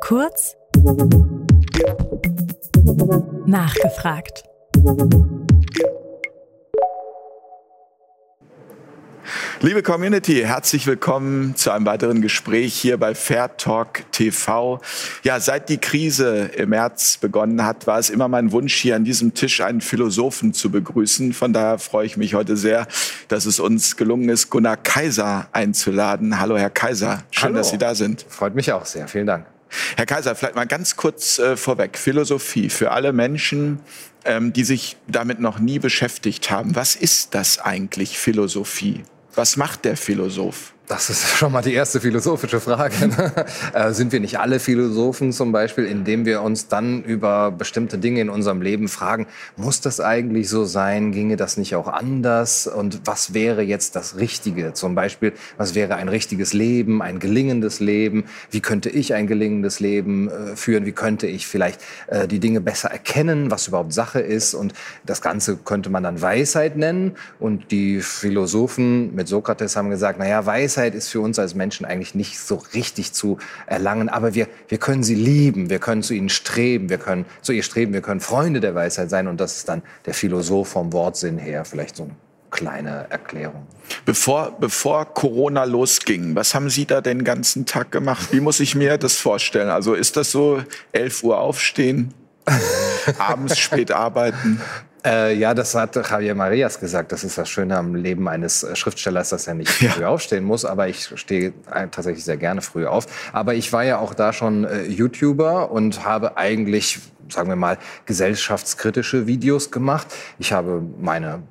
Kurz nachgefragt. Liebe Community, herzlich willkommen zu einem weiteren Gespräch hier bei Fair Talk TV. Ja, seit die Krise im März begonnen hat, war es immer mein Wunsch, hier an diesem Tisch einen Philosophen zu begrüßen. Von daher freue ich mich heute sehr, dass es uns gelungen ist, Gunnar Kaiser einzuladen. Hallo, Herr Kaiser. Schön, Hallo. dass Sie da sind. Freut mich auch sehr. Vielen Dank. Herr Kaiser, vielleicht mal ganz kurz äh, vorweg. Philosophie für alle Menschen, ähm, die sich damit noch nie beschäftigt haben. Was ist das eigentlich, Philosophie? Was macht der Philosoph? Das ist schon mal die erste philosophische Frage. Ne? äh, sind wir nicht alle Philosophen zum Beispiel, indem wir uns dann über bestimmte Dinge in unserem Leben fragen, muss das eigentlich so sein? Ginge das nicht auch anders? Und was wäre jetzt das Richtige? Zum Beispiel, was wäre ein richtiges Leben, ein gelingendes Leben? Wie könnte ich ein gelingendes Leben äh, führen? Wie könnte ich vielleicht äh, die Dinge besser erkennen, was überhaupt Sache ist? Und das Ganze könnte man dann Weisheit nennen. Und die Philosophen mit Sokrates haben gesagt, naja, Weisheit ist für uns als Menschen eigentlich nicht so richtig zu erlangen, aber wir, wir können sie lieben, wir können zu ihnen streben, wir können zu ihr streben, wir können Freunde der Weisheit sein und das ist dann der Philosoph vom Wortsinn her vielleicht so eine kleine Erklärung. Bevor, bevor Corona losging, was haben Sie da den ganzen Tag gemacht? Wie muss ich mir das vorstellen? Also ist das so 11 Uhr aufstehen, abends spät arbeiten? Äh, ja, das hat Javier Marias gesagt. Das ist das Schöne am Leben eines äh, Schriftstellers, dass er nicht früh aufstehen muss. Aber ich stehe tatsächlich sehr gerne früh auf. Aber ich war ja auch da schon äh, YouTuber und habe eigentlich, sagen wir mal, gesellschaftskritische Videos gemacht. Ich habe meine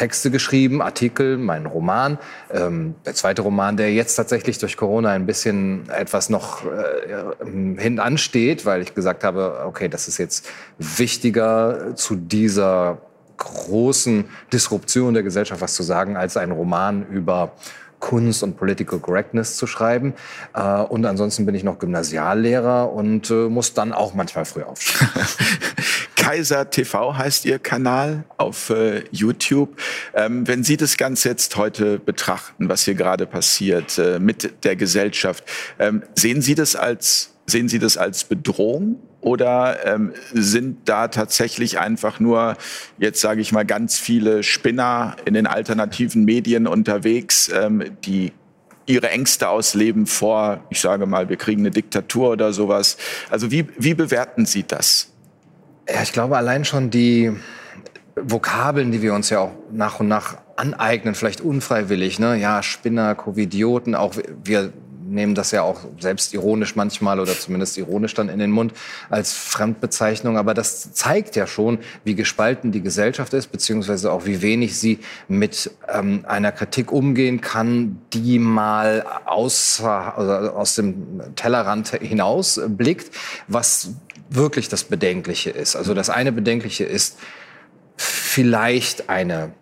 Texte geschrieben, Artikel, meinen Roman. Ähm, der zweite Roman, der jetzt tatsächlich durch Corona ein bisschen etwas noch äh, hin ansteht, weil ich gesagt habe, okay, das ist jetzt wichtiger zu dieser großen Disruption der Gesellschaft was zu sagen, als ein Roman über Kunst und Political Correctness zu schreiben. Äh, und ansonsten bin ich noch Gymnasiallehrer und äh, muss dann auch manchmal früh aufstehen. Kaiser TV heißt Ihr Kanal auf äh, YouTube. Ähm, wenn Sie das Ganze jetzt heute betrachten, was hier gerade passiert äh, mit der Gesellschaft, ähm, sehen Sie das als sehen Sie das als Bedrohung oder ähm, sind da tatsächlich einfach nur jetzt sage ich mal ganz viele Spinner in den alternativen Medien unterwegs, ähm, die ihre Ängste ausleben vor, ich sage mal, wir kriegen eine Diktatur oder sowas. Also wie, wie bewerten Sie das? Ja, ich glaube allein schon die Vokabeln, die wir uns ja auch nach und nach aneignen, vielleicht unfreiwillig, ne? Ja, Spinner, Covidioten, auch wir nehmen das ja auch selbst ironisch manchmal oder zumindest ironisch dann in den Mund als Fremdbezeichnung. Aber das zeigt ja schon, wie gespalten die Gesellschaft ist, beziehungsweise auch wie wenig sie mit ähm, einer Kritik umgehen kann, die mal außer, also aus dem Tellerrand hinaus blickt, was wirklich das Bedenkliche ist. Also das eine Bedenkliche ist vielleicht eine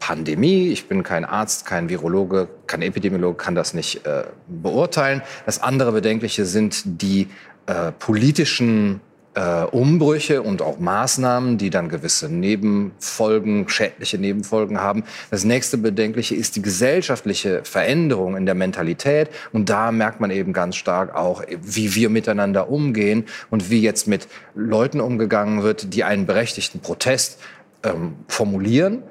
Pandemie. Ich bin kein Arzt, kein Virologe, kein Epidemiologe, kann das nicht äh, beurteilen. Das andere Bedenkliche sind die äh, politischen äh, Umbrüche und auch Maßnahmen, die dann gewisse Nebenfolgen, schädliche Nebenfolgen haben. Das nächste Bedenkliche ist die gesellschaftliche Veränderung in der Mentalität. Und da merkt man eben ganz stark auch, wie wir miteinander umgehen und wie jetzt mit Leuten umgegangen wird, die einen berechtigten Protest ähm, formulieren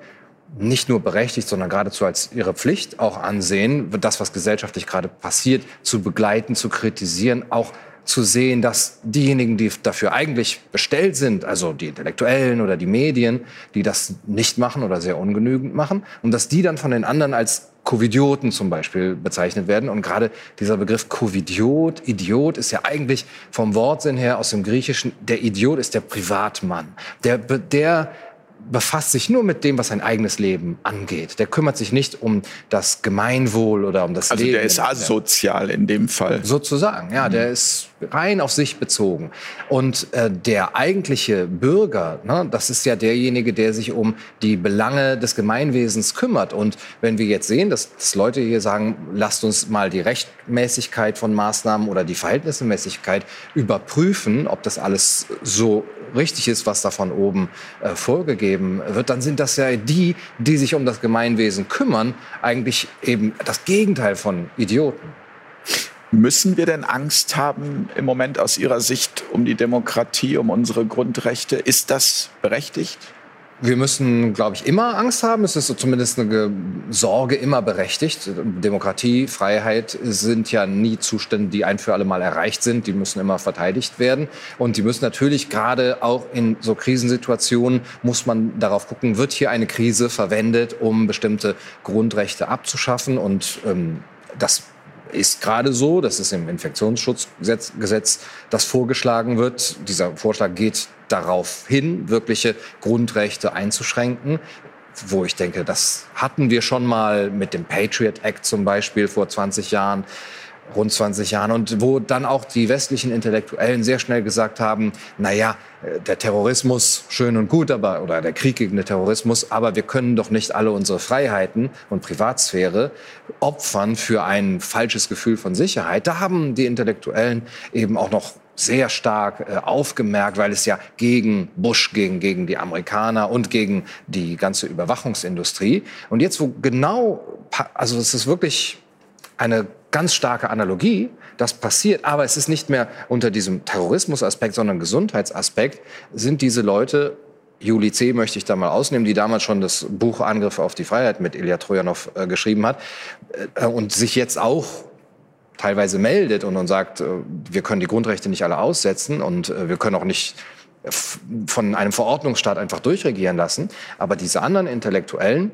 nicht nur berechtigt, sondern geradezu als ihre Pflicht auch ansehen, das, was gesellschaftlich gerade passiert, zu begleiten, zu kritisieren, auch zu sehen, dass diejenigen, die dafür eigentlich bestellt sind, also die Intellektuellen oder die Medien, die das nicht machen oder sehr ungenügend machen, und dass die dann von den anderen als Covidioten zum Beispiel bezeichnet werden. Und gerade dieser Begriff Covidiot, Idiot, ist ja eigentlich vom Wortsinn her aus dem Griechischen, der Idiot ist der Privatmann. Der, der befasst sich nur mit dem, was sein eigenes Leben angeht. Der kümmert sich nicht um das Gemeinwohl oder um das also Leben. Also der ist asozial in dem Fall. Sozusagen, ja, der ist rein auf sich bezogen. Und äh, der eigentliche Bürger, ne, das ist ja derjenige, der sich um die Belange des Gemeinwesens kümmert. Und wenn wir jetzt sehen, dass, dass Leute hier sagen, lasst uns mal die Rechtmäßigkeit von Maßnahmen oder die Verhältnismäßigkeit überprüfen, ob das alles so richtig ist, was da von oben äh, vorgegeben wird, dann sind das ja die, die sich um das Gemeinwesen kümmern, eigentlich eben das Gegenteil von Idioten. Müssen wir denn Angst haben im Moment aus Ihrer Sicht um die Demokratie, um unsere Grundrechte? Ist das berechtigt? Wir müssen, glaube ich, immer Angst haben. Es ist zumindest eine Sorge immer berechtigt. Demokratie, Freiheit sind ja nie Zustände, die ein für alle Mal erreicht sind. Die müssen immer verteidigt werden. Und die müssen natürlich gerade auch in so Krisensituationen muss man darauf gucken, wird hier eine Krise verwendet, um bestimmte Grundrechte abzuschaffen. Und ähm, das ist gerade so, dass es im Infektionsschutzgesetz das vorgeschlagen wird. Dieser Vorschlag geht darauf hin, wirkliche Grundrechte einzuschränken wo ich denke, das hatten wir schon mal mit dem Patriot Act zum Beispiel vor 20 Jahren rund 20 Jahren und wo dann auch die westlichen Intellektuellen sehr schnell gesagt haben, na ja, der Terrorismus schön und gut, aber oder der Krieg gegen den Terrorismus, aber wir können doch nicht alle unsere Freiheiten und Privatsphäre opfern für ein falsches Gefühl von Sicherheit. Da haben die Intellektuellen eben auch noch sehr stark äh, aufgemerkt, weil es ja gegen Bush ging, gegen die Amerikaner und gegen die ganze Überwachungsindustrie. Und jetzt, wo genau, also es ist wirklich eine ganz starke Analogie. Das passiert, aber es ist nicht mehr unter diesem Terrorismusaspekt, sondern Gesundheitsaspekt, sind diese Leute Juli C. möchte ich da mal ausnehmen, die damals schon das Buch Angriff auf die Freiheit mit Ilya Trojanow äh, geschrieben hat äh, und sich jetzt auch teilweise meldet und, und sagt, äh, wir können die Grundrechte nicht alle aussetzen und äh, wir können auch nicht von einem Verordnungsstaat einfach durchregieren lassen. Aber diese anderen Intellektuellen,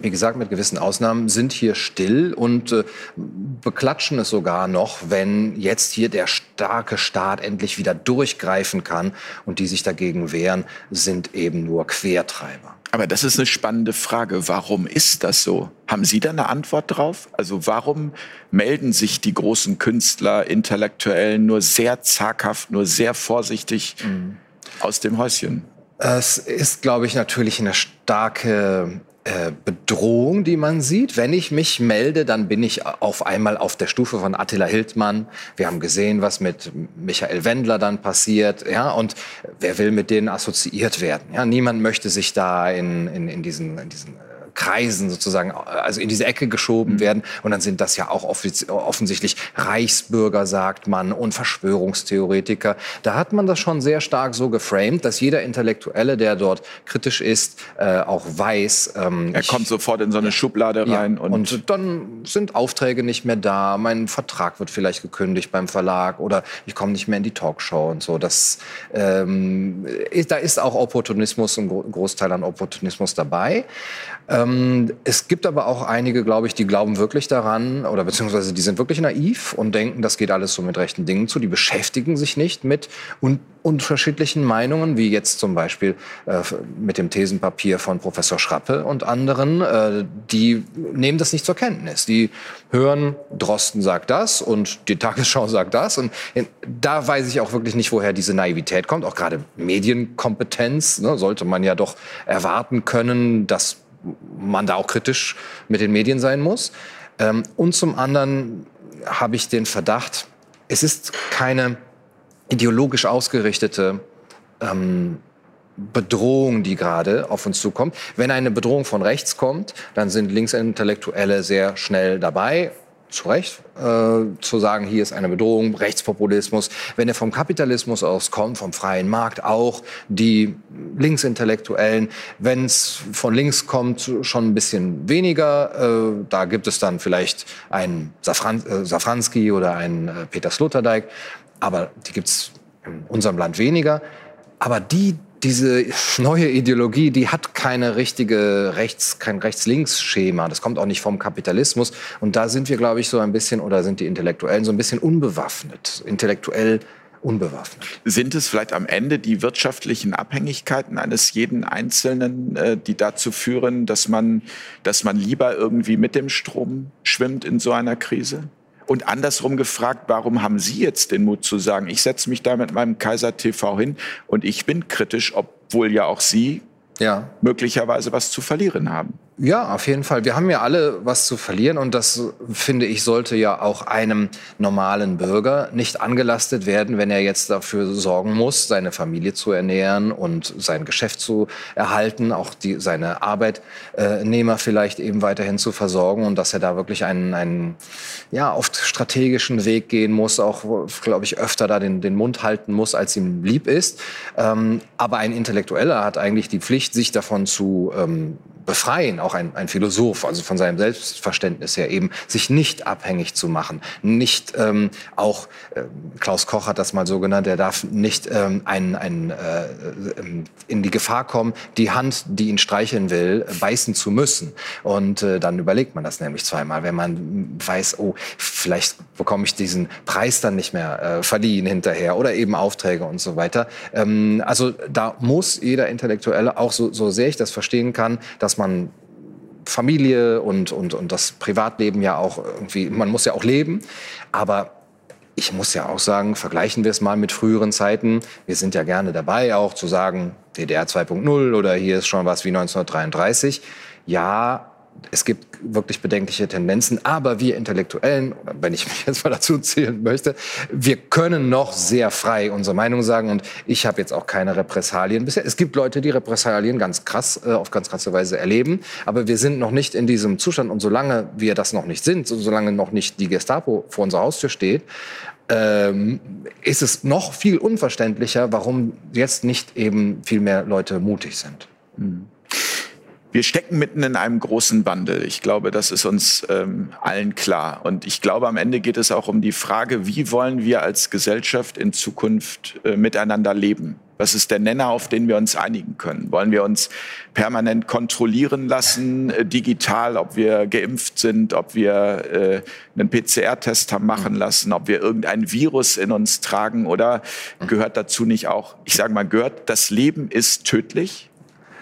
wie gesagt, mit gewissen Ausnahmen sind hier still und äh, beklatschen es sogar noch, wenn jetzt hier der starke Staat endlich wieder durchgreifen kann und die sich dagegen wehren, sind eben nur Quertreiber. Aber das ist eine spannende Frage. Warum ist das so? Haben Sie da eine Antwort drauf? Also warum melden sich die großen Künstler, Intellektuellen nur sehr zaghaft, nur sehr vorsichtig mhm. aus dem Häuschen? Es ist, glaube ich, natürlich eine starke äh, Bedrohung, die man sieht. Wenn ich mich melde, dann bin ich auf einmal auf der Stufe von Attila Hildmann. Wir haben gesehen, was mit Michael Wendler dann passiert. Ja, und wer will mit denen assoziiert werden? Ja, niemand möchte sich da in, in, in diesen, in diesen Kreisen sozusagen, also in diese Ecke geschoben mhm. werden. Und dann sind das ja auch offensichtlich Reichsbürger, sagt man, und Verschwörungstheoretiker. Da hat man das schon sehr stark so geframed, dass jeder Intellektuelle, der dort kritisch ist, äh, auch weiß. Ähm, er kommt sofort in so eine Schublade rein. Ja, und, und dann sind Aufträge nicht mehr da, mein Vertrag wird vielleicht gekündigt beim Verlag oder ich komme nicht mehr in die Talkshow und so. Das, ähm, da ist auch Opportunismus, ein Großteil an Opportunismus dabei. Ähm, es gibt aber auch einige, glaube ich, die glauben wirklich daran oder beziehungsweise die sind wirklich naiv und denken, das geht alles so mit rechten Dingen zu. Die beschäftigen sich nicht mit un unterschiedlichen Meinungen, wie jetzt zum Beispiel äh, mit dem Thesenpapier von Professor Schrappe und anderen. Äh, die nehmen das nicht zur Kenntnis. Die hören, Drosten sagt das und die Tagesschau sagt das. Und in, da weiß ich auch wirklich nicht, woher diese Naivität kommt. Auch gerade Medienkompetenz ne, sollte man ja doch erwarten können, dass man da auch kritisch mit den Medien sein muss. Ähm, und zum anderen habe ich den Verdacht, es ist keine ideologisch ausgerichtete ähm, Bedrohung, die gerade auf uns zukommt. Wenn eine Bedrohung von rechts kommt, dann sind Linksintellektuelle sehr schnell dabei zu Recht, äh, zu sagen, hier ist eine Bedrohung, Rechtspopulismus. Wenn er vom Kapitalismus auskommt, vom freien Markt auch, die Linksintellektuellen, wenn es von links kommt, schon ein bisschen weniger. Äh, da gibt es dann vielleicht einen Safran äh, Safranski oder einen äh, Peter Sloterdijk, aber die gibt es in unserem Land weniger. Aber die, diese neue Ideologie, die hat keine richtige Rechts, kein Rechts-Links-Schema. Das kommt auch nicht vom Kapitalismus. Und da sind wir, glaube ich, so ein bisschen, oder sind die Intellektuellen so ein bisschen unbewaffnet, intellektuell unbewaffnet. Sind es vielleicht am Ende die wirtschaftlichen Abhängigkeiten eines jeden Einzelnen, äh, die dazu führen, dass man, dass man lieber irgendwie mit dem Strom schwimmt in so einer Krise? Und andersrum gefragt, warum haben Sie jetzt den Mut zu sagen, ich setze mich da mit meinem Kaiser TV hin und ich bin kritisch, obwohl ja auch Sie ja. möglicherweise was zu verlieren haben? Ja, auf jeden Fall. Wir haben ja alle was zu verlieren und das, finde ich, sollte ja auch einem normalen Bürger nicht angelastet werden, wenn er jetzt dafür sorgen muss, seine Familie zu ernähren und sein Geschäft zu erhalten, auch die, seine Arbeitnehmer vielleicht eben weiterhin zu versorgen und dass er da wirklich einen, einen ja, oft strategischen Weg gehen muss, auch, glaube ich, öfter da den, den Mund halten muss, als ihm lieb ist. Ähm, aber ein Intellektueller hat eigentlich die Pflicht, sich davon zu ähm, befreien, auch ein, ein Philosoph, also von seinem Selbstverständnis her eben, sich nicht abhängig zu machen, nicht ähm, auch, äh, Klaus Koch hat das mal so genannt, er darf nicht ähm, ein, ein, äh, ähm, in die Gefahr kommen, die Hand, die ihn streicheln will, beißen zu müssen. Und äh, dann überlegt man das nämlich zweimal, wenn man weiß, oh, vielleicht bekomme ich diesen Preis dann nicht mehr äh, verliehen hinterher oder eben Aufträge und so weiter. Ähm, also da muss jeder Intellektuelle, auch so, so sehr ich das verstehen kann, dass man Familie und, und, und das Privatleben ja auch irgendwie, man muss ja auch leben. Aber ich muss ja auch sagen, vergleichen wir es mal mit früheren Zeiten. Wir sind ja gerne dabei, auch zu sagen, DDR 2.0 oder hier ist schon was wie 1933. Ja, es gibt wirklich bedenkliche Tendenzen, aber wir Intellektuellen, wenn ich mich jetzt mal dazu zählen möchte, wir können noch sehr frei unsere Meinung sagen und ich habe jetzt auch keine Repressalien bisher. Es gibt Leute, die Repressalien ganz krass, äh, auf ganz krasse Weise erleben, aber wir sind noch nicht in diesem Zustand und solange wir das noch nicht sind, solange noch nicht die Gestapo vor unserer Haustür steht, ähm, ist es noch viel unverständlicher, warum jetzt nicht eben viel mehr Leute mutig sind. Mhm. Wir stecken mitten in einem großen Wandel. Ich glaube, das ist uns ähm, allen klar. Und ich glaube, am Ende geht es auch um die Frage, wie wollen wir als Gesellschaft in Zukunft äh, miteinander leben? Was ist der Nenner, auf den wir uns einigen können? Wollen wir uns permanent kontrollieren lassen, äh, digital, ob wir geimpft sind, ob wir äh, einen PCR-Test haben machen lassen, ob wir irgendein Virus in uns tragen oder gehört dazu nicht auch, ich sage mal, gehört, das Leben ist tödlich?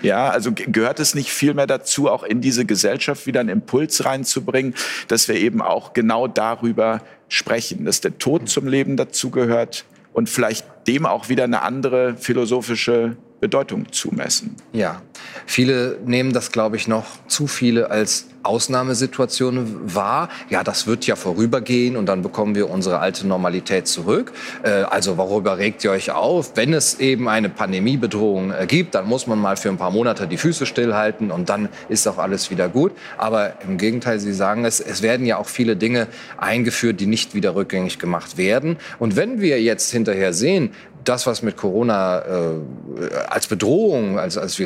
Ja, also gehört es nicht viel mehr dazu, auch in diese Gesellschaft wieder einen Impuls reinzubringen, dass wir eben auch genau darüber sprechen, dass der Tod zum Leben dazugehört und vielleicht dem auch wieder eine andere philosophische Bedeutung zumessen. Ja, viele nehmen das, glaube ich, noch zu viele als Ausnahmesituation wahr. Ja, das wird ja vorübergehen und dann bekommen wir unsere alte Normalität zurück. Äh, also worüber regt ihr euch auf? Wenn es eben eine Pandemiebedrohung äh, gibt, dann muss man mal für ein paar Monate die Füße stillhalten und dann ist auch alles wieder gut. Aber im Gegenteil, Sie sagen es, es werden ja auch viele Dinge eingeführt, die nicht wieder rückgängig gemacht werden. Und wenn wir jetzt hinterher sehen, das, was mit Corona äh, als Bedrohung, als, als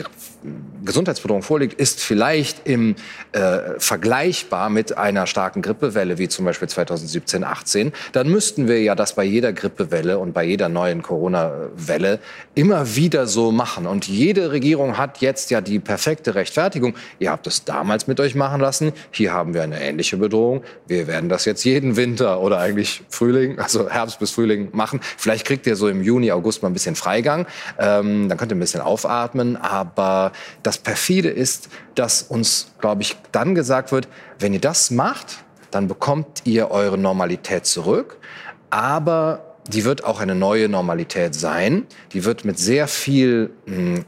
Gesundheitsbedrohung vorliegt, ist vielleicht im, äh, vergleichbar mit einer starken Grippewelle, wie zum Beispiel 2017, 18, dann müssten wir ja das bei jeder Grippewelle und bei jeder neuen Corona-Welle immer wieder so machen. Und jede Regierung hat jetzt ja die perfekte Rechtfertigung. Ihr habt es damals mit euch machen lassen. Hier haben wir eine ähnliche Bedrohung. Wir werden das jetzt jeden Winter oder eigentlich Frühling, also Herbst bis Frühling machen. Vielleicht kriegt ihr so im Juni, August mal ein bisschen Freigang. Ähm, dann könnt ihr ein bisschen aufatmen. Aber das perfide ist, dass uns, glaube ich, dann gesagt wird, wenn ihr das macht, dann bekommt ihr eure Normalität zurück. Aber die wird auch eine neue Normalität sein. Die wird mit sehr viel mh, hm,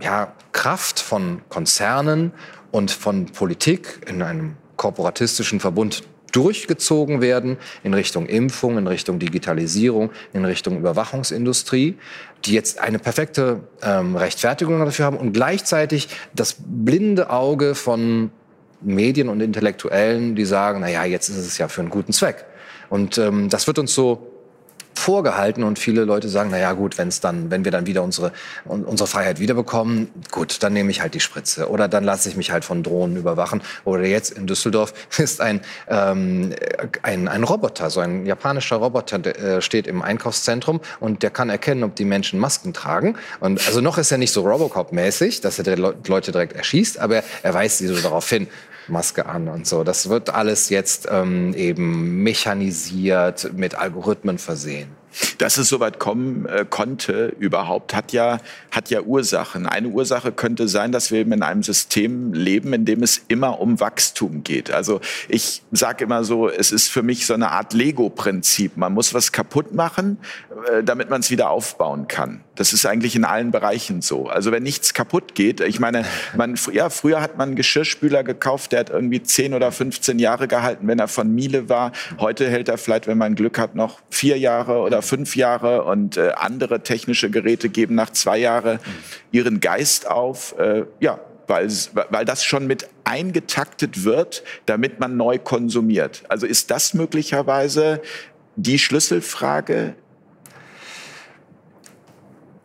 ja, Kraft von Konzernen und von Politik in einem korporatistischen Verbund durchgezogen werden in Richtung Impfung, in Richtung Digitalisierung, in Richtung Überwachungsindustrie, die jetzt eine perfekte ähm, Rechtfertigung dafür haben und gleichzeitig das blinde Auge von Medien und Intellektuellen, die sagen, na ja, jetzt ist es ja für einen guten Zweck. Und ähm, das wird uns so vorgehalten und viele Leute sagen, na ja, gut, wenn es dann, wenn wir dann wieder unsere unsere Freiheit wiederbekommen, gut, dann nehme ich halt die Spritze oder dann lasse ich mich halt von Drohnen überwachen. Oder jetzt in Düsseldorf ist ein ähm, ein, ein Roboter, so ein japanischer Roboter, der äh, steht im Einkaufszentrum und der kann erkennen, ob die Menschen Masken tragen. Und also noch ist er nicht so Robocop-mäßig, dass er die Leute direkt erschießt, aber er weist sie so darauf hin. Maske an und so. Das wird alles jetzt ähm, eben mechanisiert, mit Algorithmen versehen. Dass es soweit kommen äh, konnte überhaupt, hat ja, hat ja Ursachen. Eine Ursache könnte sein, dass wir eben in einem System leben, in dem es immer um Wachstum geht. Also ich sage immer so, es ist für mich so eine Art Lego-Prinzip. Man muss was kaputt machen, äh, damit man es wieder aufbauen kann. Das ist eigentlich in allen Bereichen so. Also wenn nichts kaputt geht, ich meine, man, ja, früher hat man einen Geschirrspüler gekauft, der hat irgendwie 10 oder 15 Jahre gehalten, wenn er von Miele war. Heute hält er vielleicht, wenn man Glück hat, noch vier Jahre oder fünf Jahre und äh, andere technische Geräte geben nach zwei Jahren ihren Geist auf. Äh, ja, weil, weil das schon mit eingetaktet wird, damit man neu konsumiert. Also ist das möglicherweise die Schlüsselfrage,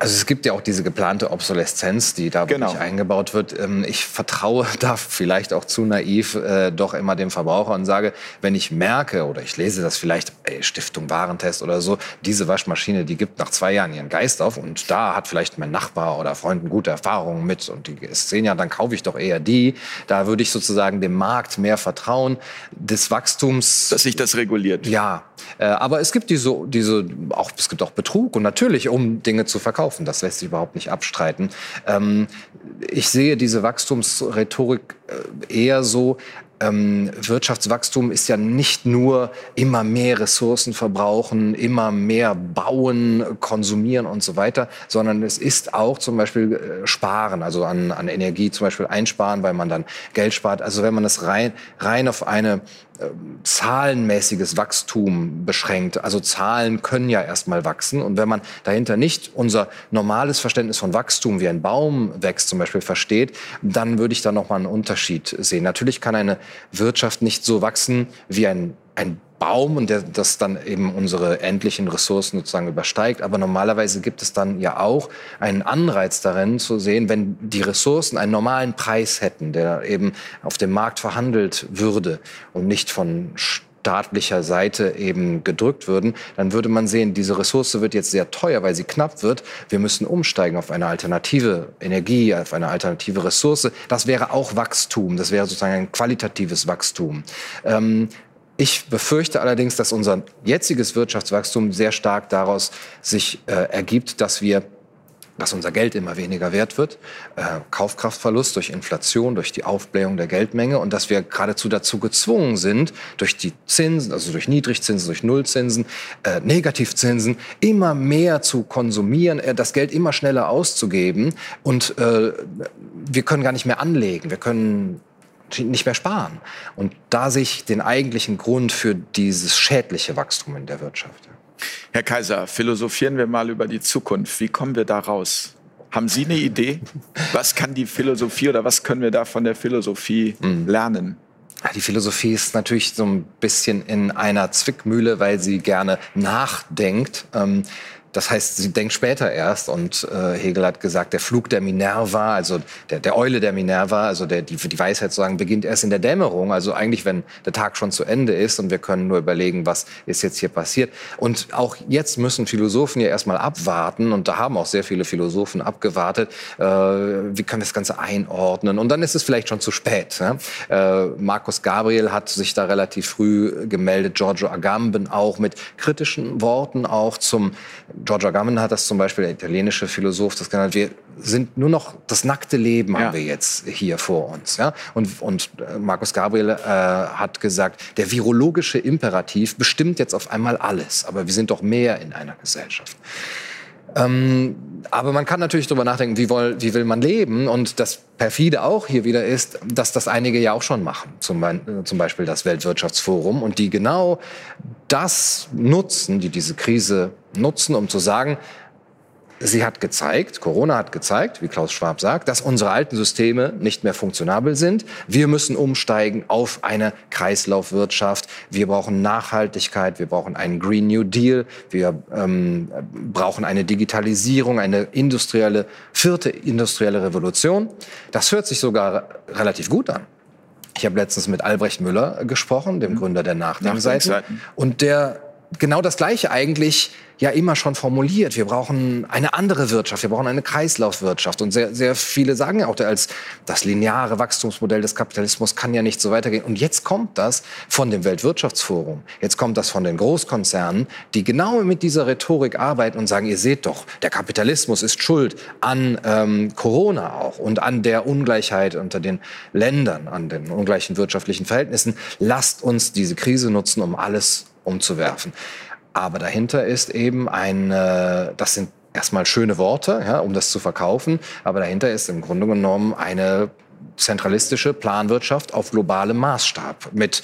also es gibt ja auch diese geplante Obsoleszenz, die da genau. wirklich eingebaut wird. Ähm, ich vertraue da vielleicht auch zu naiv äh, doch immer dem Verbraucher und sage, wenn ich merke oder ich lese das vielleicht ey, Stiftung Warentest oder so, diese Waschmaschine, die gibt nach zwei Jahren ihren Geist auf und da hat vielleicht mein Nachbar oder Freund eine gute Erfahrung mit und die ist zehn Jahre, dann kaufe ich doch eher die. Da würde ich sozusagen dem Markt mehr vertrauen des Wachstums. Dass sich das reguliert. Ja, äh, aber es gibt diese, diese auch, es gibt auch Betrug und natürlich, um Dinge zu verkaufen. Das lässt sich überhaupt nicht abstreiten. Ähm, ich sehe diese Wachstumsrhetorik äh, eher so, ähm, Wirtschaftswachstum ist ja nicht nur immer mehr Ressourcen verbrauchen, immer mehr bauen, konsumieren und so weiter, sondern es ist auch zum Beispiel äh, Sparen, also an, an Energie zum Beispiel einsparen, weil man dann Geld spart. Also wenn man das rein, rein auf eine zahlenmäßiges Wachstum beschränkt. Also Zahlen können ja erstmal wachsen. Und wenn man dahinter nicht unser normales Verständnis von Wachstum, wie ein Baum wächst zum Beispiel, versteht, dann würde ich da nochmal einen Unterschied sehen. Natürlich kann eine Wirtschaft nicht so wachsen wie ein, ein Baum und der, das dann eben unsere endlichen Ressourcen sozusagen übersteigt. Aber normalerweise gibt es dann ja auch einen Anreiz darin zu sehen, wenn die Ressourcen einen normalen Preis hätten, der eben auf dem Markt verhandelt würde und nicht von staatlicher Seite eben gedrückt würden, dann würde man sehen, diese Ressource wird jetzt sehr teuer, weil sie knapp wird. Wir müssen umsteigen auf eine alternative Energie, auf eine alternative Ressource. Das wäre auch Wachstum. Das wäre sozusagen ein qualitatives Wachstum. Ähm, ich befürchte allerdings, dass unser jetziges Wirtschaftswachstum sehr stark daraus sich äh, ergibt, dass wir dass unser Geld immer weniger wert wird, äh, Kaufkraftverlust durch Inflation, durch die Aufblähung der Geldmenge und dass wir geradezu dazu gezwungen sind, durch die Zinsen, also durch Niedrigzinsen, durch Nullzinsen, äh, Negativzinsen, immer mehr zu konsumieren, äh, das Geld immer schneller auszugeben und äh, wir können gar nicht mehr anlegen, wir können nicht mehr sparen. Und da sehe ich den eigentlichen Grund für dieses schädliche Wachstum in der Wirtschaft. Herr Kaiser, philosophieren wir mal über die Zukunft. Wie kommen wir da raus? Haben Sie eine Idee? Was kann die Philosophie oder was können wir da von der Philosophie mhm. lernen? Die Philosophie ist natürlich so ein bisschen in einer Zwickmühle, weil sie gerne nachdenkt. Ähm, das heißt, sie denkt später erst und äh, Hegel hat gesagt, der Flug der Minerva, also der, der Eule der Minerva, also der, die, die Weisheit sozusagen, beginnt erst in der Dämmerung, also eigentlich, wenn der Tag schon zu Ende ist und wir können nur überlegen, was ist jetzt hier passiert. Und auch jetzt müssen Philosophen ja erstmal abwarten und da haben auch sehr viele Philosophen abgewartet, äh, wie können wir das Ganze einordnen und dann ist es vielleicht schon zu spät. Ne? Äh, Markus Gabriel hat sich da relativ früh gemeldet, Giorgio Agamben auch mit kritischen Worten auch zum Giorgio Agamben hat das zum Beispiel, der italienische Philosoph, das genannt, wir sind nur noch das nackte Leben haben wir jetzt hier vor uns. Ja? Und, und äh, Markus Gabriel äh, hat gesagt, der virologische Imperativ bestimmt jetzt auf einmal alles, aber wir sind doch mehr in einer Gesellschaft. Ähm, aber man kann natürlich darüber nachdenken, wie, woll, wie will man leben? Und das perfide auch hier wieder ist, dass das einige ja auch schon machen. Zum, äh, zum Beispiel das Weltwirtschaftsforum. Und die genau das nutzen, die diese Krise nutzen, um zu sagen, Sie hat gezeigt, Corona hat gezeigt, wie Klaus Schwab sagt, dass unsere alten Systeme nicht mehr funktionabel sind. Wir müssen umsteigen auf eine Kreislaufwirtschaft. Wir brauchen Nachhaltigkeit, wir brauchen einen Green New Deal, wir ähm, brauchen eine Digitalisierung, eine industrielle, vierte industrielle Revolution. Das hört sich sogar relativ gut an. Ich habe letztens mit Albrecht Müller gesprochen, dem mhm. Gründer der Nachdenkseiten. Und der genau das Gleiche eigentlich ja immer schon formuliert. Wir brauchen eine andere Wirtschaft, wir brauchen eine Kreislaufwirtschaft. Und sehr, sehr viele sagen ja auch, als das lineare Wachstumsmodell des Kapitalismus kann ja nicht so weitergehen. Und jetzt kommt das von dem Weltwirtschaftsforum. Jetzt kommt das von den Großkonzernen, die genau mit dieser Rhetorik arbeiten und sagen, ihr seht doch, der Kapitalismus ist schuld an ähm, Corona auch und an der Ungleichheit unter den Ländern, an den ungleichen wirtschaftlichen Verhältnissen. Lasst uns diese Krise nutzen, um alles umzuwerfen. Aber dahinter ist eben ein, äh, das sind erstmal schöne Worte, ja, um das zu verkaufen, aber dahinter ist im Grunde genommen eine zentralistische Planwirtschaft auf globalem Maßstab mit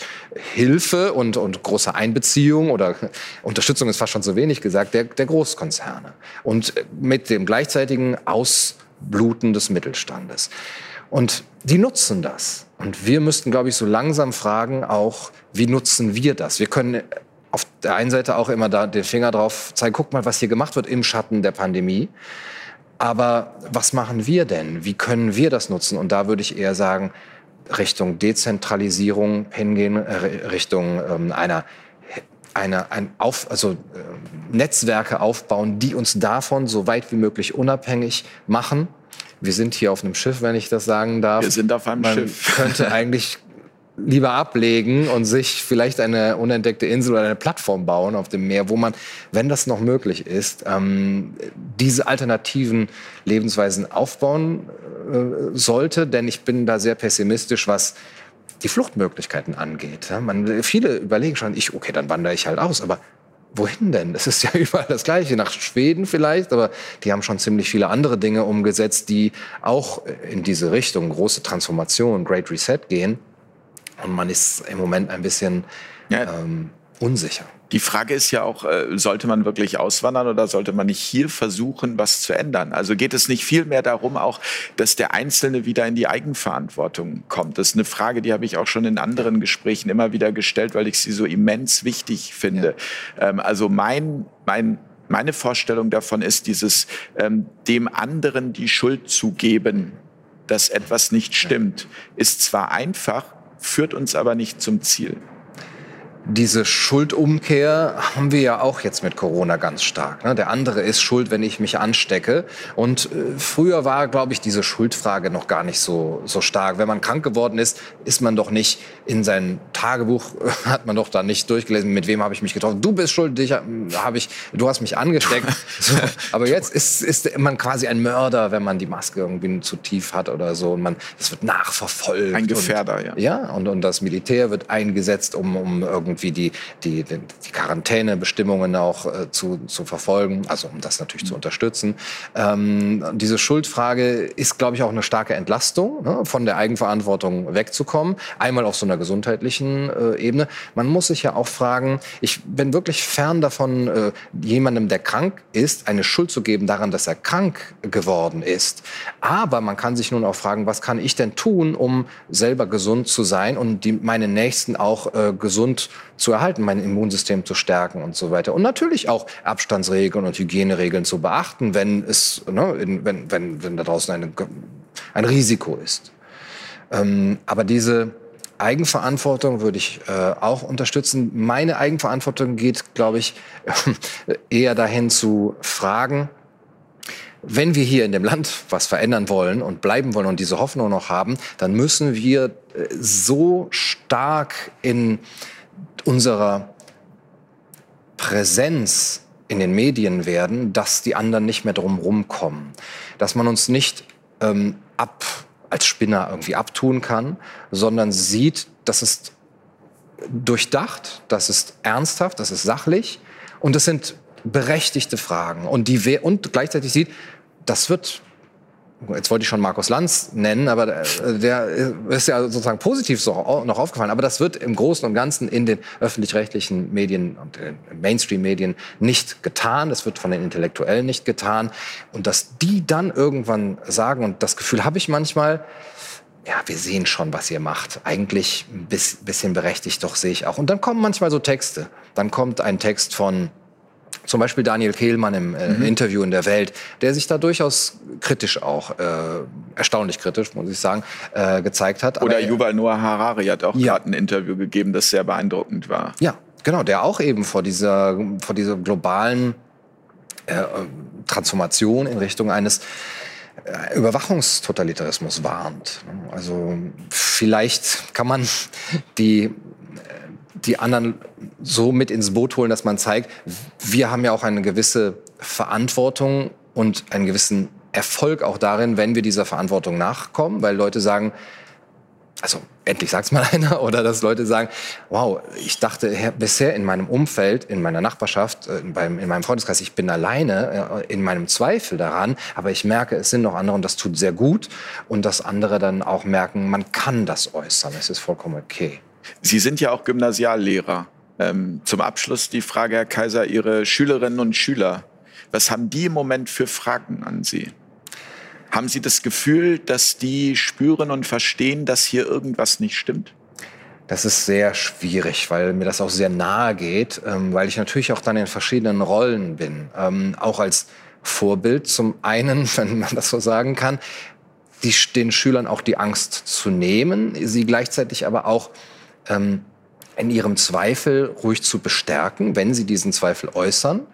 Hilfe und, und großer Einbeziehung oder Unterstützung ist fast schon zu wenig gesagt, der, der Großkonzerne und mit dem gleichzeitigen Ausbluten des Mittelstandes. Und die nutzen das. Und wir müssten, glaube ich, so langsam fragen auch, wie nutzen wir das? Wir können auf der einen Seite auch immer da den Finger drauf zeigen, guck mal, was hier gemacht wird im Schatten der Pandemie. Aber was machen wir denn? Wie können wir das nutzen? Und da würde ich eher sagen, Richtung Dezentralisierung hingehen, äh, Richtung ähm, einer eine, ein auf, also äh, Netzwerke aufbauen, die uns davon so weit wie möglich unabhängig machen. Wir sind hier auf einem Schiff, wenn ich das sagen darf. Wir sind auf einem Man Schiff. könnte eigentlich lieber ablegen und sich vielleicht eine unentdeckte Insel oder eine Plattform bauen auf dem Meer, wo man, wenn das noch möglich ist, ähm, diese alternativen Lebensweisen aufbauen äh, sollte. Denn ich bin da sehr pessimistisch, was die Fluchtmöglichkeiten angeht. Man, viele überlegen schon, ich, okay, dann wandere ich halt aus, aber wohin denn? Es ist ja überall das Gleiche. Nach Schweden vielleicht, aber die haben schon ziemlich viele andere Dinge umgesetzt, die auch in diese Richtung, große Transformation, Great Reset gehen. Und man ist im Moment ein bisschen Ja. ähm, unsicher. Die Frage ist ja auch, äh, sollte man wirklich auswandern oder sollte man nicht hier versuchen, was zu ändern? Also geht es nicht viel mehr darum auch, dass der Einzelne wieder in die Eigenverantwortung kommt? Das ist eine Frage, die habe ich auch schon in anderen Gesprächen immer wieder gestellt, weil ich sie so immens wichtig finde. Ähm, also mein, mein meine Vorstellung davon ist dieses ähm, dem anderen die Schuld zu geben, dass etwas nicht stimmt, ist zwar einfach, führt uns aber nicht zum Ziel. Diese Schuldumkehr haben wir ja auch jetzt mit Corona ganz stark. ne? Der andere ist schuld, wenn ich mich anstecke. Und äh, früher war, glaube ich, diese Schuldfrage noch gar nicht so, so stark. Wenn man krank geworden ist, ist man doch nicht in sein Tagebuch, hat man doch da nicht durchgelesen, mit wem habe ich mich getroffen. Du bist schuld, dich habe ich, du hast mich angesteckt. So, aber jetzt ist, ist man quasi ein Mörder, wenn man die Maske irgendwie zu tief hat oder so. Und man, das wird nachverfolgt. Ein Gefährder, und, ja. Ja, und, und das Militär wird eingesetzt, um, um irgendwie die, die, die Quarantänebestimmungen auch äh, zu, zu verfolgen, also um das natürlich zu unterstützen. Ähm, diese Schuldfrage ist, glaube ich, auch eine starke Entlastung, ne, von der Eigenverantwortung wegzukommen. Einmal auf so einer gesundheitlichen äh, Ebene. Man muss sich ja auch fragen, ich bin wirklich fern davon, äh, jemandem, der krank ist, eine Schuld zu geben daran, dass er krank geworden ist. Aber man kann sich nun auch fragen, was kann ich denn tun, um selber gesund zu sein und die, meine Nächsten auch äh, gesund zu erhalten, mein Immunsystem zu stärken und so weiter. Und natürlich auch Abstandsregeln und Hygieneregeln zu beachten, wenn es, ne, in, wenn, wenn, wenn da draußen eine, ein Risiko ist. Ähm, aber diese Eigenverantwortung würde ich äh, auch unterstützen. Meine Eigenverantwortung geht, glaube ich, eher dahin zu fragen, wenn wir hier in dem Land was verändern wollen und bleiben wollen und diese Hoffnung noch haben, dann müssen wir äh, so stark in unserer Präsenz in den Medien werden, dass die anderen nicht mehr drum rumkommen. Dass man uns nicht ähm, ab, als Spinner irgendwie abtun kann, sondern sieht, das ist durchdacht, das ist ernsthaft, das ist sachlich und das sind berechtigte Fragen. Und, die, und gleichzeitig sieht, das wird jetzt wollte ich schon Markus Lanz nennen, aber äh, der ist ja sozusagen positiv so noch aufgefallen. Aber das wird im Großen und Ganzen in den öffentlich-rechtlichen Medien und den Mainstream-Medien nicht getan. Das wird von den Intellektuellen nicht getan. Und dass die dann irgendwann sagen, und das Gefühl habe ich manchmal, ja, wir sehen schon, was ihr macht. Eigentlich ein bis- bisschen berechtigt, doch sehe ich auch. Und dann kommen manchmal so Texte. Dann kommt ein Text von zum Beispiel Daniel Kehlmann im äh, Interview in der Welt, der sich da durchaus kritisch auch, äh, erstaunlich kritisch, muss ich sagen, äh, gezeigt hat. Oder Aber- Yuval Noah Harari hat auch Ja. gerade ein Interview gegeben, das sehr beeindruckend war. Ja, genau, der auch eben vor dieser, vor dieser globalen äh, Transformation in Richtung eines äh, Überwachungstotalitarismus warnt. Also vielleicht kann man die, äh, die anderen so mit ins Boot holen, dass man zeigt, wir haben ja auch eine gewisse Verantwortung und einen gewissen Erfolg auch darin, wenn wir dieser Verantwortung nachkommen, weil Leute sagen, also endlich sagt's mal einer, oder dass Leute sagen, wow, ich dachte bisher in meinem Umfeld, in meiner Nachbarschaft, äh, in meinem Freundeskreis, ich bin alleine äh, in meinem Zweifel daran, aber ich merke, es sind noch andere und das tut sehr gut und dass andere dann auch merken, man kann das äußern, es ist vollkommen okay. Sie sind ja auch Gymnasiallehrer. Ähm, zum Abschluss die Frage, Herr Kaiser, Ihre Schülerinnen und Schüler, was haben die im Moment für Fragen an Sie? Haben Sie das Gefühl, dass die spüren und verstehen, dass hier irgendwas nicht stimmt? Das ist sehr schwierig, weil mir das auch sehr nahe geht, ähm, weil ich natürlich auch dann in verschiedenen Rollen bin. Ähm, auch als Vorbild zum einen, wenn man das so sagen kann, die, den Schülern auch die Angst zu nehmen, sie gleichzeitig aber auch ähm, in ihrem Zweifel ruhig zu bestärken, wenn sie diesen Zweifel äußern.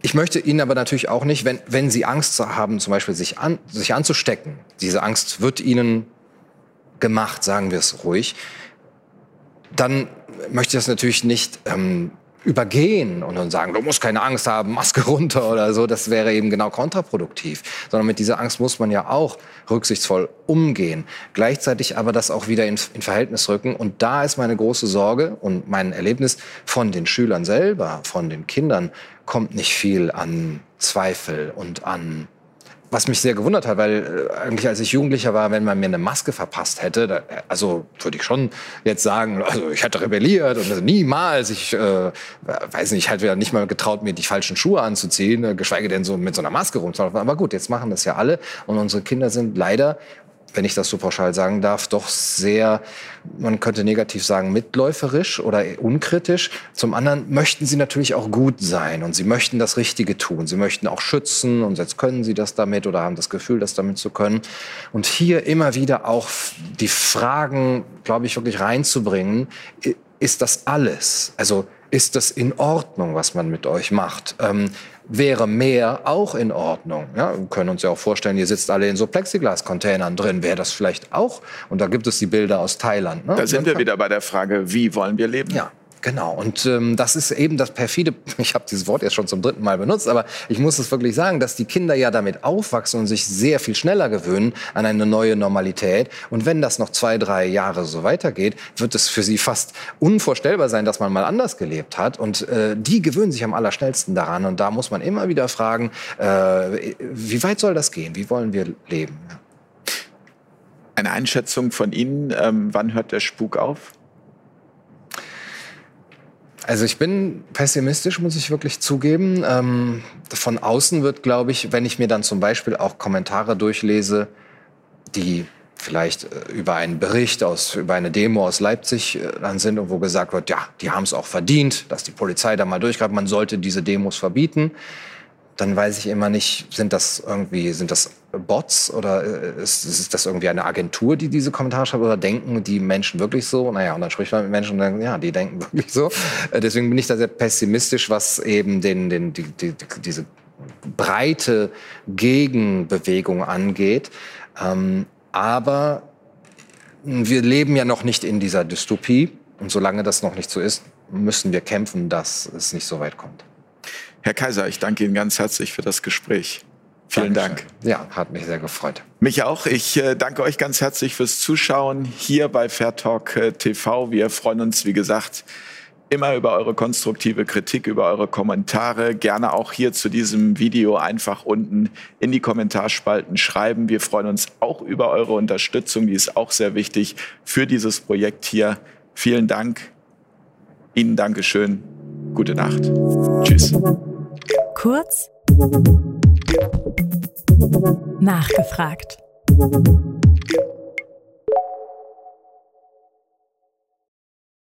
Ich möchte Ihnen aber natürlich auch nicht, wenn, wenn Sie Angst haben, zum Beispiel sich, an, sich anzustecken, diese Angst wird Ihnen gemacht, sagen wir es ruhig, dann möchte ich das natürlich nicht ähm, übergehen und dann sagen, du musst keine Angst haben, Maske runter oder so, das wäre eben genau kontraproduktiv. Sondern mit dieser Angst muss man ja auch rücksichtsvoll umgehen. Gleichzeitig aber das auch wieder in, in Verhältnis rücken. Und da ist meine große Sorge und mein Erlebnis von den Schülern selber, von den Kindern, kommt nicht viel an Zweifel und an was mich sehr gewundert hat, weil äh, eigentlich als ich Jugendlicher war, wenn man mir eine Maske verpasst hätte, da, also würde ich schon jetzt sagen, also ich hätte rebelliert und also niemals, ich äh, weiß nicht, ich hätte nicht mal getraut, mir die falschen Schuhe anzuziehen, äh, geschweige denn so mit so einer Maske rumzulaufen. Aber gut, jetzt machen das ja alle und unsere Kinder sind leider wenn ich das so pauschal sagen darf, doch sehr, man könnte negativ sagen, mitläuferisch oder unkritisch. Zum anderen möchten sie natürlich auch gut sein und sie möchten das Richtige tun. Sie möchten auch schützen und jetzt können sie das damit oder haben das Gefühl, das damit zu können. Und hier immer wieder auch die Fragen, glaube ich, wirklich reinzubringen, ist das alles? Also ist das in Ordnung, was man mit euch macht? Ähm, wäre mehr auch in Ordnung. Ja, wir können uns ja auch vorstellen, ihr sitzt alle in so Plexiglas-Containern drin. Wäre das vielleicht auch? Und da gibt es die Bilder aus Thailand. Ne? Da sind wir wieder bei der Frage, wie wollen wir leben? Ja, Genau, und ähm, das ist eben das perfide, ich habe dieses Wort jetzt schon zum dritten Mal benutzt, aber ich muss es wirklich sagen, dass die Kinder ja damit aufwachsen und sich sehr viel schneller gewöhnen an eine neue Normalität. Und wenn das noch zwei, drei Jahre so weitergeht, wird es für sie fast unvorstellbar sein, dass man mal anders gelebt hat. Und äh, die gewöhnen sich am allerschnellsten daran. Und da muss man immer wieder fragen, äh, wie weit soll das gehen? Wie wollen wir leben? Eine Einschätzung von Ihnen, ähm, wann hört der Spuk auf? Also ich bin pessimistisch, muss ich wirklich zugeben. Ähm, von außen wird, glaube ich, wenn ich mir dann zum Beispiel auch Kommentare durchlese, die vielleicht äh, über einen Bericht aus, über eine Demo aus Leipzig äh, dann sind und wo gesagt wird, ja, die haben es auch verdient, dass die Polizei da mal durchgreift, man sollte diese Demos verbieten dann weiß ich immer nicht, sind das irgendwie, sind das Bots oder äh, ist, ist das irgendwie eine Agentur, die diese Kommentare schreibt oder denken die Menschen wirklich so? Naja, und dann spricht man mit Menschen und dann, ja, die denken wirklich so. Äh, deswegen bin ich da sehr pessimistisch, was eben den, den, die, die, diese breite Gegenbewegung angeht. Ähm, aber wir leben ja noch nicht in dieser Dystopie. Und solange das noch nicht so ist, müssen wir kämpfen, dass es nicht so weit kommt. Herr Kaiser, ich danke Ihnen ganz herzlich für das Gespräch. Vielen Dankeschön. Dank. Ja, hat mich sehr gefreut. Mich auch. Ich äh, danke euch ganz herzlich fürs Zuschauen hier bei Fair Talk äh, TV. Wir freuen uns, wie gesagt, immer über eure konstruktive Kritik, über eure Kommentare. Gerne auch hier zu diesem Video einfach unten in die Kommentarspalten schreiben. Wir freuen uns auch über eure Unterstützung. Die ist auch sehr wichtig für dieses Projekt hier. Vielen Dank. Ihnen Dankeschön. Gute Nacht. Tschüss. Kurz nachgefragt.